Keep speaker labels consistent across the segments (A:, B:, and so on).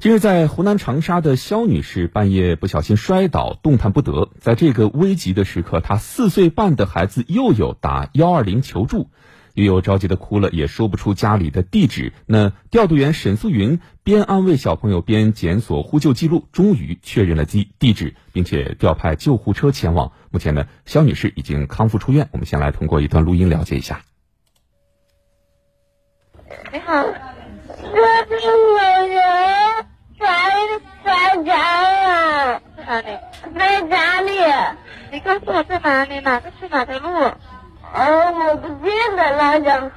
A: 近日，在湖南长沙的肖女士半夜不小心摔倒，动弹不得。在这个危急的时刻，她四岁半的孩子又有打幺二零求助，佑佑着急的哭了，也说不出家里的地址。那调度员沈素云边安慰小朋友边检索呼救记录，终于确认了地地址，并且调派救护车前往。目前呢，肖女士已经康复出院。我们先来通过一段录音了解一下。
B: 你好，这是我人。在家啊，在哪里？在家里。你告诉我在哪里？哪个去哪条路？哦，我不记得了，讲。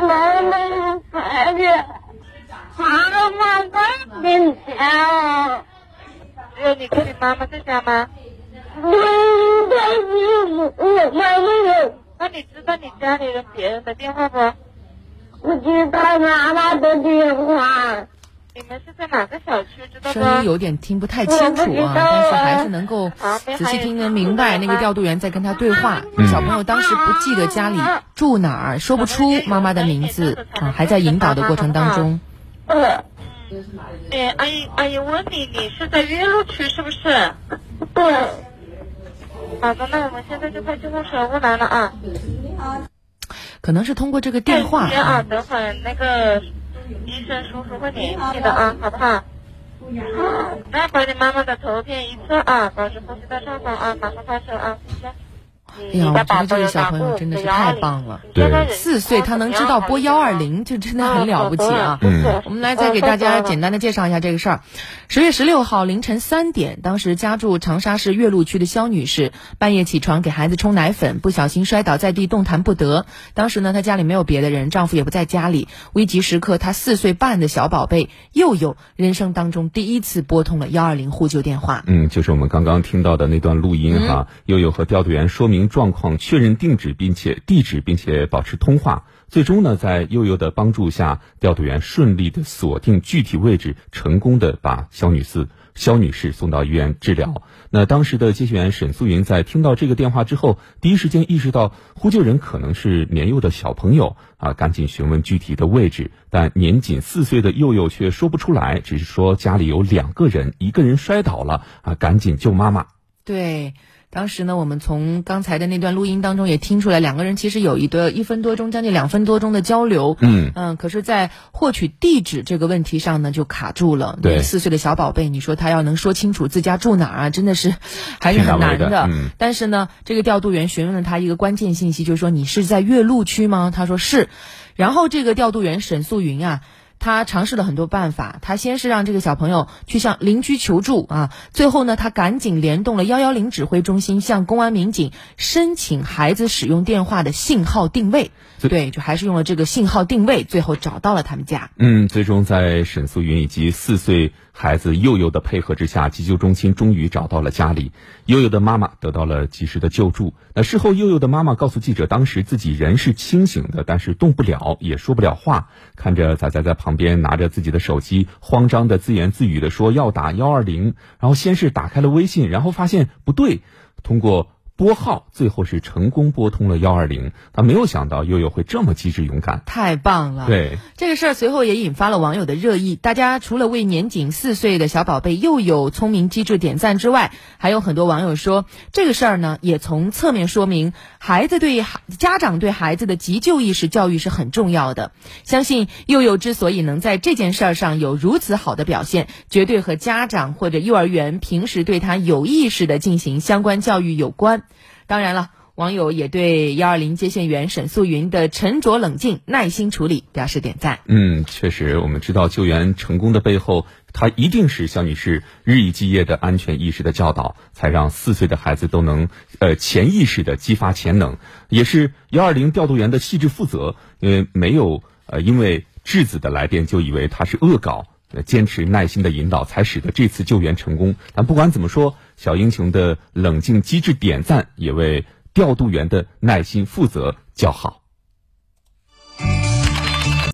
B: 妈妈，快点！妈妈，快点讲。只有你跟你妈妈在家吗？嗯，在是我妈妈有。那你知道你家里人别人的电话不？我知道妈妈的电话。你们是在哪个小区？知道
C: 声音有点听不太清楚啊，但是还是能够仔细听得明白。那个调度员在跟他对话。小朋友当时不记得家里住哪儿，说不出妈妈的名字啊，还在引导的过程当中。
B: 呃，哎，阿姨，阿姨问你，你是在岳麓区是不是？对。好的，那我们现在就派救护车过来了啊。
C: 可能是通过这个电话
B: 啊。等会儿那个。医生叔叔会联系的啊，好不好？好，来把你妈妈的图片一测啊，保持呼吸在上方啊，马上发射啊。
C: 哎呀，我觉得这个小朋友真的是太棒了。
A: 对，
C: 四岁他能知道拨幺二零，就真的很了不起啊。
A: 嗯，
C: 我们来再给大家简单的介绍一下这个事儿。十月十六号凌晨三点，当时家住长沙市岳麓区的肖女士半夜起床给孩子冲奶粉，不小心摔倒在地，动弹不得。当时呢，她家里没有别的人，丈夫也不在家里。危急时刻，她四岁半的小宝贝佑佑人生当中第一次拨通了幺二零呼救电话。
A: 嗯，就是我们刚刚听到的那段录音哈。佑佑和调度员说明。状况确认定址，并且地址，并且保持通话。最终呢，在悠悠的帮助下，调度员顺利的锁定具体位置，成功的把肖女士肖女士送到医院治疗。那当时的接线员沈素云在听到这个电话之后，第一时间意识到呼救人可能是年幼的小朋友啊，赶紧询问具体的位置。但年仅四岁的佑佑却说不出来，只是说家里有两个人，一个人摔倒了啊，赶紧救妈妈。
C: 对。当时呢，我们从刚才的那段录音当中也听出来，两个人其实有一个一分多钟，将近两分多钟的交流。
A: 嗯
C: 嗯，可是，在获取地址这个问题上呢，就卡住了。
A: 对，
C: 四岁的小宝贝，你说他要能说清楚自家住哪儿啊，真的是还是很难
A: 的。
C: 嗯。但是呢，这个调度员询问了他一个关键信息，就是说你是在岳麓区吗？他说是。然后这个调度员沈素云啊。他尝试了很多办法，他先是让这个小朋友去向邻居求助啊，最后呢，他赶紧联动了幺幺零指挥中心，向公安民警申请孩子使用电话的信号定位。对，就还是用了这个信号定位，最后找到了他们家。
A: 嗯，最终在沈素云以及四岁孩子佑佑的配合之下，急救中心终于找到了家里，佑佑的妈妈得到了及时的救助。那事后，佑佑的妈妈告诉记者，当时自己人是清醒的，但是动不了，也说不了话，看着仔仔在旁边拿着自己的手机，慌张的自言自语的说要打幺二零，然后先是打开了微信，然后发现不对，通过。拨号最后是成功拨通了幺二零，他没有想到悠悠会这么机智勇敢，
C: 太棒了。
A: 对
C: 这个事儿，随后也引发了网友的热议。大家除了为年仅四岁的小宝贝又有聪明机智点赞之外，还有很多网友说，这个事儿呢，也从侧面说明孩子对孩家长对孩子的急救意识教育是很重要的。相信悠悠之所以能在这件事儿上有如此好的表现，绝对和家长或者幼儿园平时对他有意识的进行相关教育有关。当然了，网友也对幺二零接线员沈素云的沉着冷静、耐心处理表示点赞。
A: 嗯，确实，我们知道救援成功的背后，他一定是肖女士日以继夜的安全意识的教导，才让四岁的孩子都能呃潜意识的激发潜能，也是幺二零调度员的细致负责，因为没有呃因为质子的来电就以为他是恶搞。坚持耐心的引导，才使得这次救援成功。但不管怎么说，小英雄的冷静机智点赞，也为调度员的耐心负责叫好。